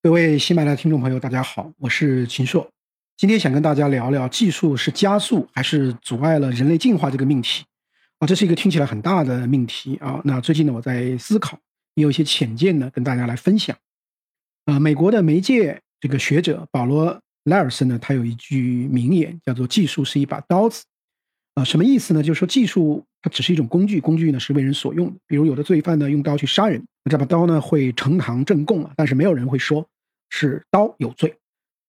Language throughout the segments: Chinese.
各位新来的听众朋友，大家好，我是秦朔。今天想跟大家聊聊技术是加速还是阻碍了人类进化这个命题啊，这是一个听起来很大的命题啊。那最近呢，我在思考，也有一些浅见呢，跟大家来分享。啊，美国的媒介这个学者保罗莱尔森呢，他有一句名言，叫做“技术是一把刀子”。啊，什么意思呢？就是说技术它只是一种工具，工具呢是为人所用的。比如有的罪犯呢用刀去杀人，那这把刀呢会呈堂证供啊，但是没有人会说是刀有罪。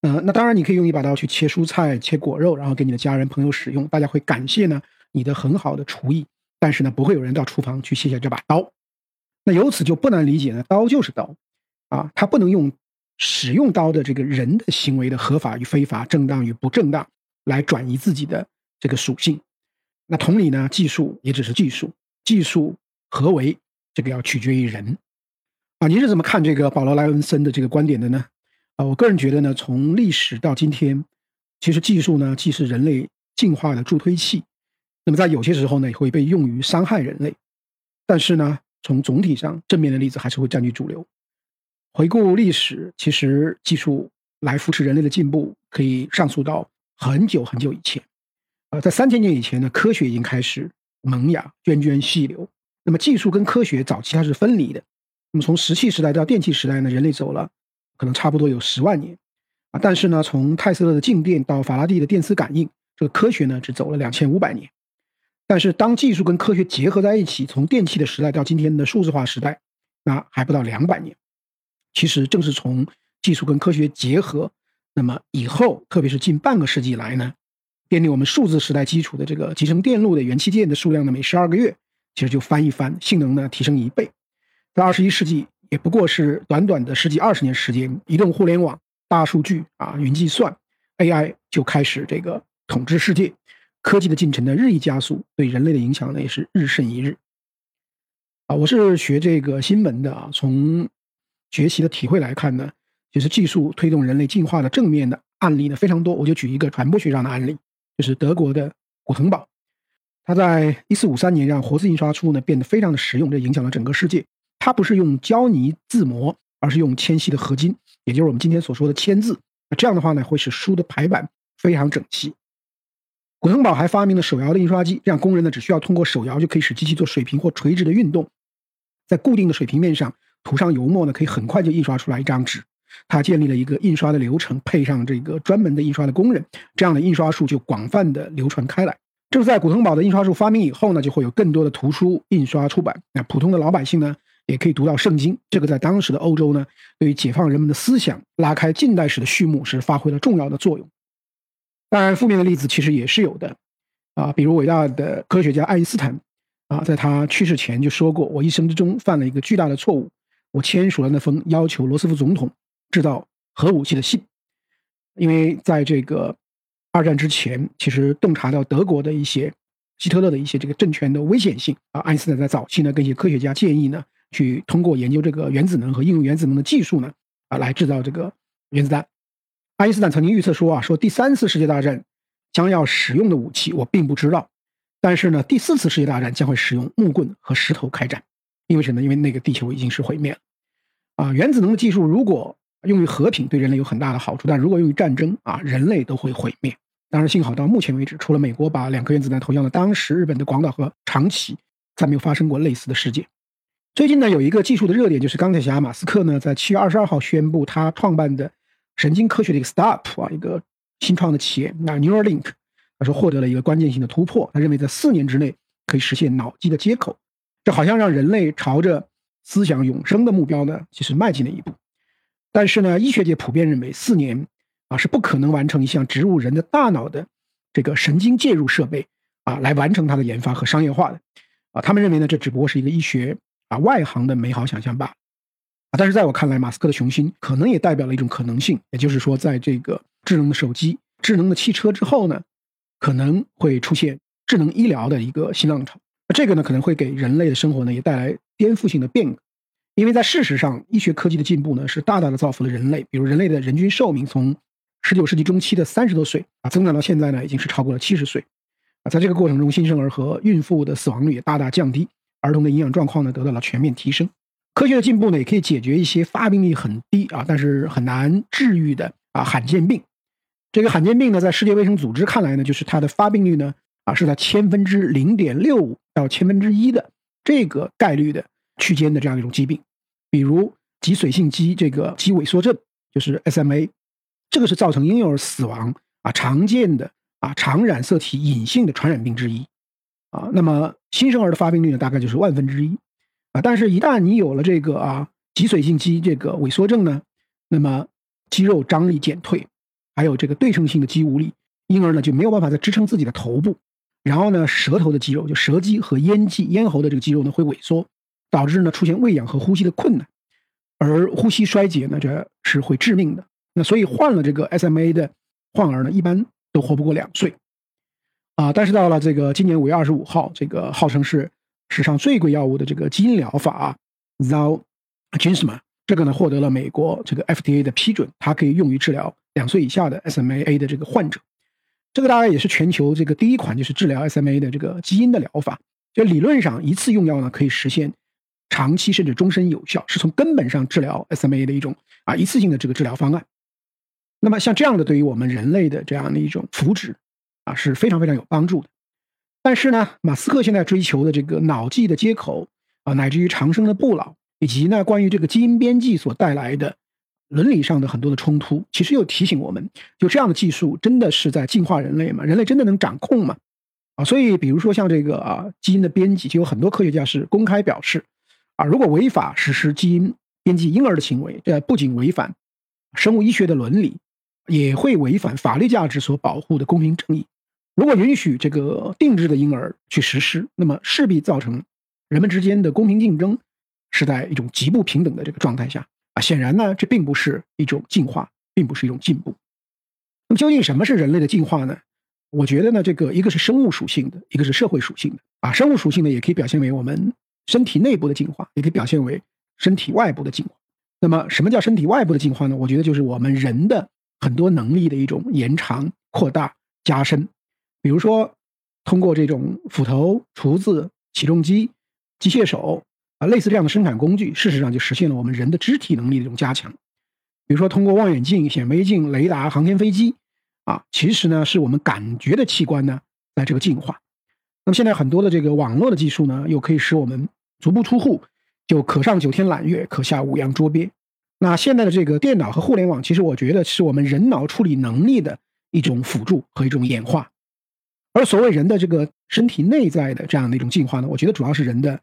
呃，那当然你可以用一把刀去切蔬菜、切果肉，然后给你的家人朋友使用，大家会感谢呢你的很好的厨艺。但是呢，不会有人到厨房去卸下这把刀。那由此就不难理解呢，刀就是刀，啊，它不能用使用刀的这个人的行为的合法与非法、正当与不正当来转移自己的这个属性。那同理呢，技术也只是技术，技术何为？这个要取决于人，啊，您是怎么看这个保罗莱文森的这个观点的呢？啊，我个人觉得呢，从历史到今天，其实技术呢既是人类进化的助推器，那么在有些时候呢也会被用于伤害人类，但是呢，从总体上正面的例子还是会占据主流。回顾历史，其实技术来扶持人类的进步，可以上溯到很久很久以前。啊，在三千年以前呢，科学已经开始萌芽、涓涓细流。那么，技术跟科学早期它是分离的。那么，从石器时代到电气时代呢，人类走了可能差不多有十万年。啊，但是呢，从泰斯勒的静电到法拉第的电磁感应，这个科学呢只走了两千五百年。但是，当技术跟科学结合在一起，从电气的时代到今天的数字化时代，那还不到两百年。其实，正是从技术跟科学结合，那么以后，特别是近半个世纪来呢。奠定我们数字时代基础的这个集成电路的元器件的数量呢，每十二个月其实就翻一番，性能呢提升一倍。在二十一世纪，也不过是短短的十几二十年时间，移动互联网、大数据啊、云计算、AI 就开始这个统治世界，科技的进程呢日益加速，对人类的影响呢也是日甚一日。啊，我是学这个新闻的啊，从学习的体会来看呢，就是技术推动人类进化的正面的案例呢非常多，我就举一个传播学上的案例。就是德国的古腾堡，他在一四五三年让活字印刷术呢变得非常的实用，这影响了整个世界。他不是用胶泥字模，而是用铅锡的合金，也就是我们今天所说的铅字。那这样的话呢，会使书的排版非常整齐。古腾堡还发明了手摇的印刷机，这样工人呢只需要通过手摇就可以使机器做水平或垂直的运动，在固定的水平面上涂上油墨呢，可以很快就印刷出来一张纸。他建立了一个印刷的流程，配上这个专门的印刷的工人，这样的印刷术就广泛的流传开来。正在古腾堡的印刷术发明以后呢，就会有更多的图书印刷出版。那普通的老百姓呢，也可以读到圣经。这个在当时的欧洲呢，对于解放人们的思想、拉开近代史的序幕是发挥了重要的作用。当然，负面的例子其实也是有的，啊，比如伟大的科学家爱因斯坦，啊，在他去世前就说过：“我一生之中犯了一个巨大的错误，我签署了那封要求罗斯福总统。”制造核武器的信，因为在这个二战之前，其实洞察到德国的一些希特勒的一些这个政权的危险性啊，爱因斯坦在早期呢，跟一些科学家建议呢，去通过研究这个原子能和应用原子能的技术呢，啊，来制造这个原子弹。爱因斯坦曾经预测说啊，说第三次世界大战将要使用的武器我并不知道，但是呢，第四次世界大战将会使用木棍和石头开战，因为什么？因为那个地球已经是毁灭了啊，原子能的技术如果用于和平对人类有很大的好处，但如果用于战争啊，人类都会毁灭。当然，幸好到目前为止，除了美国把两颗原子弹投向了当时日本的广岛和长崎，再没有发生过类似的事件。最近呢，有一个技术的热点，就是钢铁侠马斯克呢，在七月二十二号宣布他创办的神经科学的一个 startup 啊，一个新创的企业，那 Neuralink，他说获得了一个关键性的突破，他认为在四年之内可以实现脑机的接口，这好像让人类朝着思想永生的目标呢，其实迈进了一步。但是呢，医学界普遍认为四年啊是不可能完成一项植入人的大脑的这个神经介入设备啊来完成它的研发和商业化的啊。他们认为呢，这只不过是一个医学啊外行的美好想象罢了啊。但是在我看来，马斯克的雄心可能也代表了一种可能性，也就是说，在这个智能的手机、智能的汽车之后呢，可能会出现智能医疗的一个新浪潮。这个呢，可能会给人类的生活呢也带来颠覆性的变革。因为在事实上，医学科技的进步呢，是大大的造福了人类。比如，人类的人均寿命从十九世纪中期的三十多岁啊，增长到现在呢，已经是超过了七十岁。啊，在这个过程中，新生儿和孕妇的死亡率也大大降低，儿童的营养状况呢，得到了全面提升。科学的进步呢，也可以解决一些发病率很低啊，但是很难治愈的啊罕见病。这个罕见病呢，在世界卫生组织看来呢，就是它的发病率呢啊是在千分之零点六五到千分之一的这个概率的区间的这样一种疾病，比如脊髓性肌这个肌萎缩症，就是 SMA，这个是造成婴幼儿死亡啊常见的啊常染色体隐性的传染病之一啊。那么新生儿的发病率呢，大概就是万分之一啊。但是，一旦你有了这个啊脊髓性肌这个萎缩症呢，那么肌肉张力减退。还有这个对称性的肌无力，婴儿呢就没有办法再支撑自己的头部，然后呢，舌头的肌肉就舌肌和咽肌、咽喉的这个肌肉呢会萎缩，导致呢出现喂养和呼吸的困难，而呼吸衰竭呢这是会致命的。那所以患了这个 SMA 的患儿呢，一般都活不过两岁，啊，但是到了这个今年五月二十五号，这个号称是史上最贵药物的这个基因疗法 Zolgensma，这个呢获得了美国这个 FDA 的批准，它可以用于治疗。两岁以下的 SMA 的这个患者，这个大概也是全球这个第一款就是治疗 SMA 的这个基因的疗法。就理论上一次用药呢可以实现长期甚至终身有效，是从根本上治疗 SMA 的一种啊一次性的这个治疗方案。那么像这样的对于我们人类的这样的一种福祉啊是非常非常有帮助的。但是呢，马斯克现在追求的这个脑际的接口啊，乃至于长生的不老，以及呢关于这个基因编辑所带来的。伦理上的很多的冲突，其实又提醒我们，就这样的技术真的是在进化人类吗？人类真的能掌控吗？啊，所以比如说像这个啊基因的编辑，就有很多科学家是公开表示，啊如果违法实施基因编辑婴儿的行为，这不仅违反生物医学的伦理，也会违反法律价值所保护的公平正义。如果允许这个定制的婴儿去实施，那么势必造成人们之间的公平竞争是在一种极不平等的这个状态下。啊显然呢，这并不是一种进化，并不是一种进步。那么，究竟什么是人类的进化呢？我觉得呢，这个一个是生物属性的，一个是社会属性的。啊，生物属性呢，也可以表现为我们身体内部的进化，也可以表现为身体外部的进化。那么，什么叫身体外部的进化呢？我觉得就是我们人的很多能力的一种延长、扩大、加深。比如说，通过这种斧头、厨子、起重机、机械手。啊，类似这样的生产工具，事实上就实现了我们人的肢体能力的一种加强。比如说，通过望远镜、显微镜、雷达、航天飞机，啊，其实呢是我们感觉的器官呢在这个进化。那么现在很多的这个网络的技术呢，又可以使我们足不出户就可上九天揽月，可下五洋捉鳖。那现在的这个电脑和互联网，其实我觉得是我们人脑处理能力的一种辅助和一种演化。而所谓人的这个身体内在的这样的一种进化呢，我觉得主要是人的。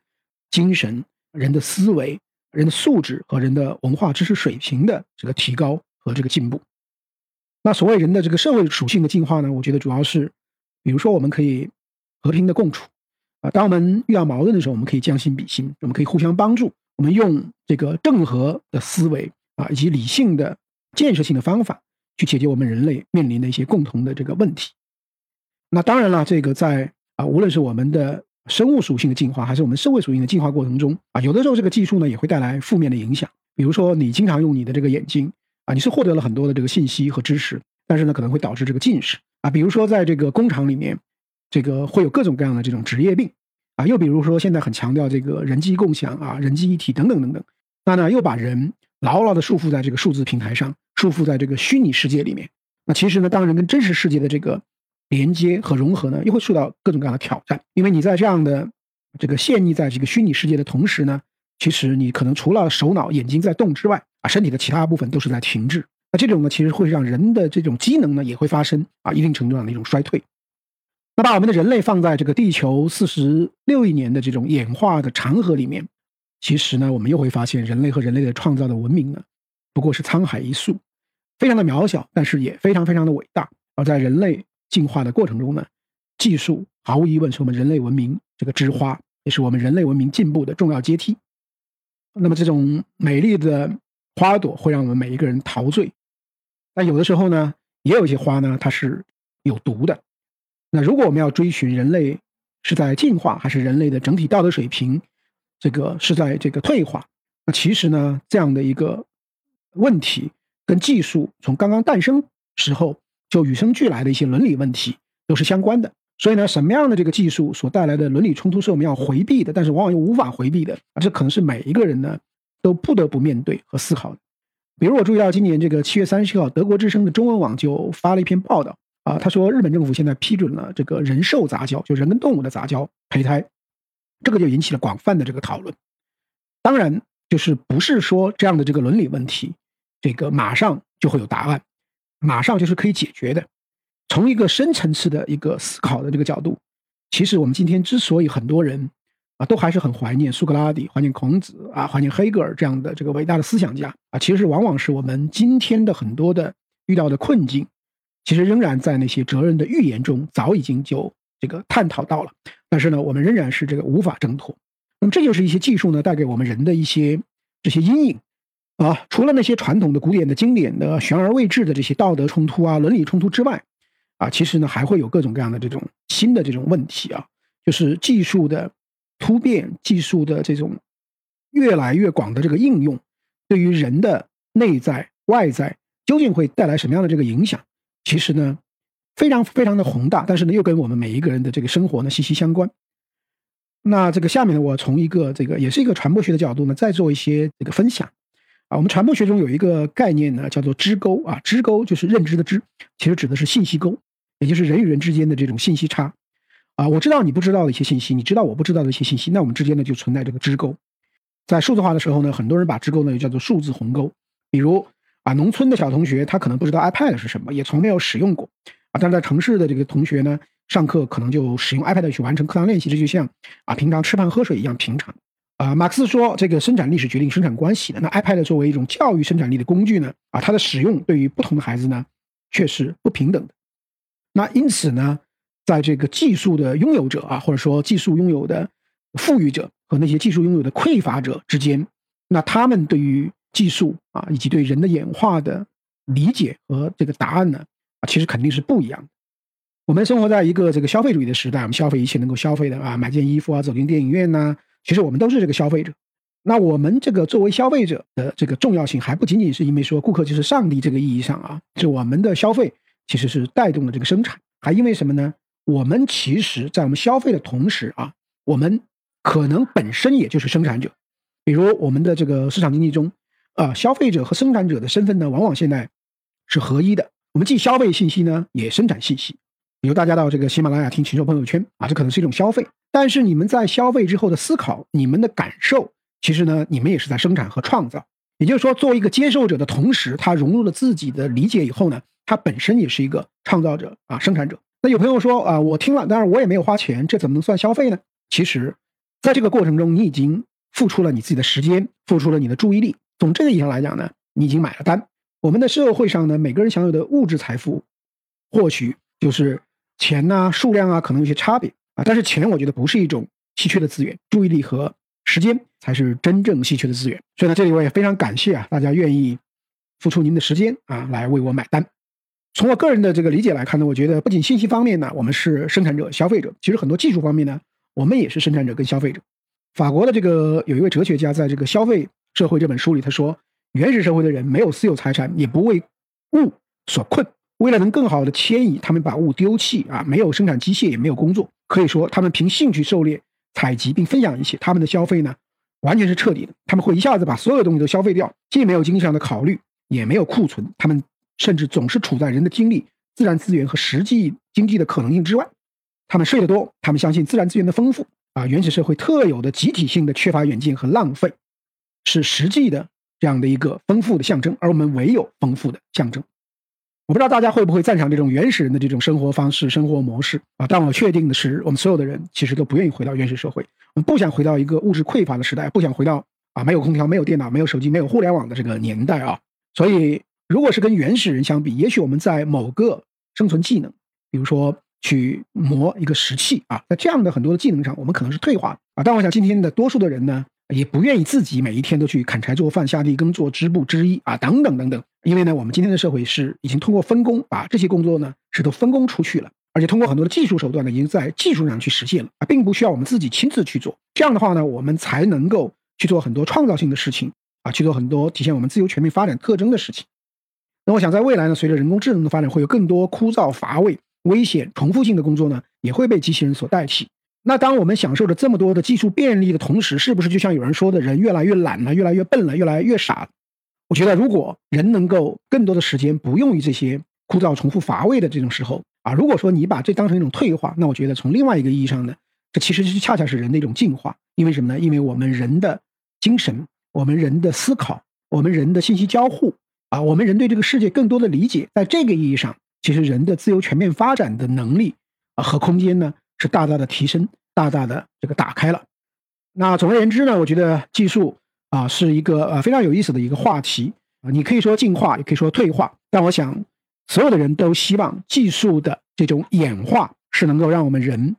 精神、人的思维、人的素质和人的文化知识水平的这个提高和这个进步。那所谓人的这个社会属性的进化呢？我觉得主要是，比如说我们可以和平的共处当我们遇到矛盾的时候，我们可以将心比心，我们可以互相帮助，我们用这个正和的思维啊，以及理性的建设性的方法去解决我们人类面临的一些共同的这个问题。那当然了，这个在啊，无论是我们的。生物属性的进化，还是我们社会属性的进化过程中啊，有的时候这个技术呢也会带来负面的影响。比如说，你经常用你的这个眼睛啊，你是获得了很多的这个信息和知识，但是呢可能会导致这个近视啊。比如说，在这个工厂里面，这个会有各种各样的这种职业病啊。又比如说，现在很强调这个人机共享啊、人机一体等等等等，那呢又把人牢牢的束缚在这个数字平台上，束缚在这个虚拟世界里面。那其实呢，当人跟真实世界的这个。连接和融合呢，又会受到各种各样的挑战。因为你在这样的这个陷溺在这个虚拟世界的同时呢，其实你可能除了手脑、眼睛在动之外，啊，身体的其他部分都是在停滞。那这种呢，其实会让人的这种机能呢，也会发生啊一定程度上的一种衰退。那把我们的人类放在这个地球四十六亿年的这种演化的长河里面，其实呢，我们又会发现，人类和人类的创造的文明呢，不过是沧海一粟，非常的渺小，但是也非常非常的伟大。而在人类。进化的过程中呢，技术毫无疑问是我们人类文明这个之花，也是我们人类文明进步的重要阶梯。那么这种美丽的花朵会让我们每一个人陶醉，但有的时候呢，也有一些花呢，它是有毒的。那如果我们要追寻人类是在进化，还是人类的整体道德水平这个是在这个退化，那其实呢，这样的一个问题跟技术从刚刚诞生时候。就与生俱来的一些伦理问题都是相关的，所以呢，什么样的这个技术所带来的伦理冲突是我们要回避的，但是往往又无法回避的啊，这可能是每一个人呢都不得不面对和思考的。比如我注意到今年这个七月三十七号，德国之声的中文网就发了一篇报道啊，他说日本政府现在批准了这个人兽杂交，就人跟动物的杂交胚胎，这个就引起了广泛的这个讨论。当然，就是不是说这样的这个伦理问题，这个马上就会有答案，马上就是可以解决的。从一个深层次的一个思考的这个角度，其实我们今天之所以很多人。啊，都还是很怀念苏格拉底、怀念孔子啊，怀念黑格尔这样的这个伟大的思想家啊。其实往往是我们今天的很多的遇到的困境，其实仍然在那些哲人的预言中早已经就这个探讨到了。但是呢，我们仍然是这个无法挣脱。那么这就是一些技术呢带给我们人的一些这些阴影啊。除了那些传统的、古典的、经典的、悬而未至的这些道德冲突啊、伦理冲突之外，啊，其实呢还会有各种各样的这种新的这种问题啊，就是技术的。突变技术的这种越来越广的这个应用，对于人的内在外在究竟会带来什么样的这个影响？其实呢，非常非常的宏大，但是呢，又跟我们每一个人的这个生活呢息息相关。那这个下面呢，我从一个这个也是一个传播学的角度呢，再做一些这个分享啊。我们传播学中有一个概念呢，叫做知沟啊，知沟就是认知的知，其实指的是信息沟，也就是人与人之间的这种信息差。啊，我知道你不知道的一些信息，你知道我不知道的一些信息，那我们之间呢就存在这个支沟。在数字化的时候呢，很多人把支沟呢又叫做数字鸿沟。比如啊，农村的小同学他可能不知道 iPad 是什么，也从没有使用过啊，但是在城市的这个同学呢，上课可能就使用 iPad 去完成课堂练习，这就像啊平常吃饭喝水一样平常。啊，马克思说这个生产力是决定生产关系的。那 iPad 作为一种教育生产力的工具呢，啊，它的使用对于不同的孩子呢却是不平等的。那因此呢？在这个技术的拥有者啊，或者说技术拥有的富裕者和那些技术拥有的匮乏者之间，那他们对于技术啊，以及对人的演化的理解和这个答案呢，啊，其实肯定是不一样的。我们生活在一个这个消费主义的时代，我们消费一切能够消费的啊，买件衣服啊，走进电影院呐，其实我们都是这个消费者。那我们这个作为消费者的这个重要性，还不仅仅是因为说顾客就是上帝这个意义上啊，是我们的消费其实是带动了这个生产，还因为什么呢？我们其实，在我们消费的同时啊，我们可能本身也就是生产者。比如我们的这个市场经济中，啊，消费者和生产者的身份呢，往往现在是合一的。我们既消费信息呢，也生产信息。比如大家到这个喜马拉雅听禽兽朋友圈啊，这可能是一种消费。但是你们在消费之后的思考，你们的感受，其实呢，你们也是在生产和创造。也就是说，作为一个接受者的同时，他融入了自己的理解以后呢，他本身也是一个创造者啊，生产者。那有朋友说啊，我听了，但是我也没有花钱，这怎么能算消费呢？其实，在这个过程中，你已经付出了你自己的时间，付出了你的注意力。从这个意义上来讲呢，你已经买了单。我们的社会上呢，每个人享有的物质财富，或许就是钱呐、数量啊，可能有些差别啊。但是钱，我觉得不是一种稀缺的资源，注意力和时间才是真正稀缺的资源。所以呢，这里我也非常感谢啊，大家愿意付出您的时间啊，来为我买单。从我个人的这个理解来看呢，我觉得不仅信息方面呢，我们是生产者、消费者，其实很多技术方面呢，我们也是生产者跟消费者。法国的这个有一位哲学家在这个《消费社会》这本书里，他说，原始社会的人没有私有财产，也不为物所困，为了能更好的迁移，他们把物丢弃啊，没有生产机械，也没有工作，可以说他们凭兴趣狩猎、采集并分享一切。他们的消费呢，完全是彻底的，他们会一下子把所有东西都消费掉，既没有经济上的考虑，也没有库存，他们。甚至总是处在人的精力、自然资源和实际经济的可能性之外。他们睡得多，他们相信自然资源的丰富啊，原始社会特有的集体性的缺乏远见和浪费，是实际的这样的一个丰富的象征，而我们唯有丰富的象征。我不知道大家会不会赞赏这种原始人的这种生活方式、生活模式啊？但我确定的是，我们所有的人其实都不愿意回到原始社会，我们不想回到一个物质匮乏的时代，不想回到啊没有空调、没有电脑、没有手机、没有互联网的这个年代啊，所以。如果是跟原始人相比，也许我们在某个生存技能，比如说去磨一个石器啊，在这样的很多的技能上，我们可能是退化的啊。但我想今天的多数的人呢，也不愿意自己每一天都去砍柴做饭、下地耕作、织布织衣啊，等等等等。因为呢，我们今天的社会是已经通过分工把这些工作呢是都分工出去了，而且通过很多的技术手段呢，已经在技术上去实现了啊，并不需要我们自己亲自去做。这样的话呢，我们才能够去做很多创造性的事情啊，去做很多体现我们自由全面发展特征的事情。那我想，在未来呢，随着人工智能的发展，会有更多枯燥、乏味、危险、重复性的工作呢，也会被机器人所代替。那当我们享受着这么多的技术便利的同时，是不是就像有人说的，人越来越懒了，越来越笨了，越来越傻？我觉得，如果人能够更多的时间不用于这些枯燥、重复、乏味的这种时候啊，如果说你把这当成一种退化，那我觉得从另外一个意义上呢，这其实是恰恰是人的一种进化。因为什么呢？因为我们人的精神，我们人的思考，我们人的信息交互啊，我们人对这个世界更多的理解，在这个意义上，其实人的自由全面发展的能力啊和空间呢，是大大的提升，大大的这个打开了。那总而言之呢，我觉得技术。啊，是一个呃非常有意思的一个话题啊，你可以说进化，也可以说退化，但我想所有的人都希望技术的这种演化是能够让我们人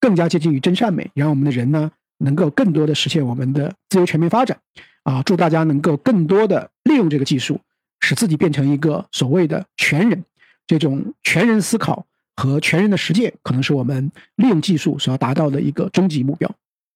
更加接近于真善美，让我们的人呢能够更多的实现我们的自由全面发展啊！祝大家能够更多的利用这个技术，使自己变成一个所谓的全人，这种全人思考和全人的实践，可能是我们利用技术所要达到的一个终极目标。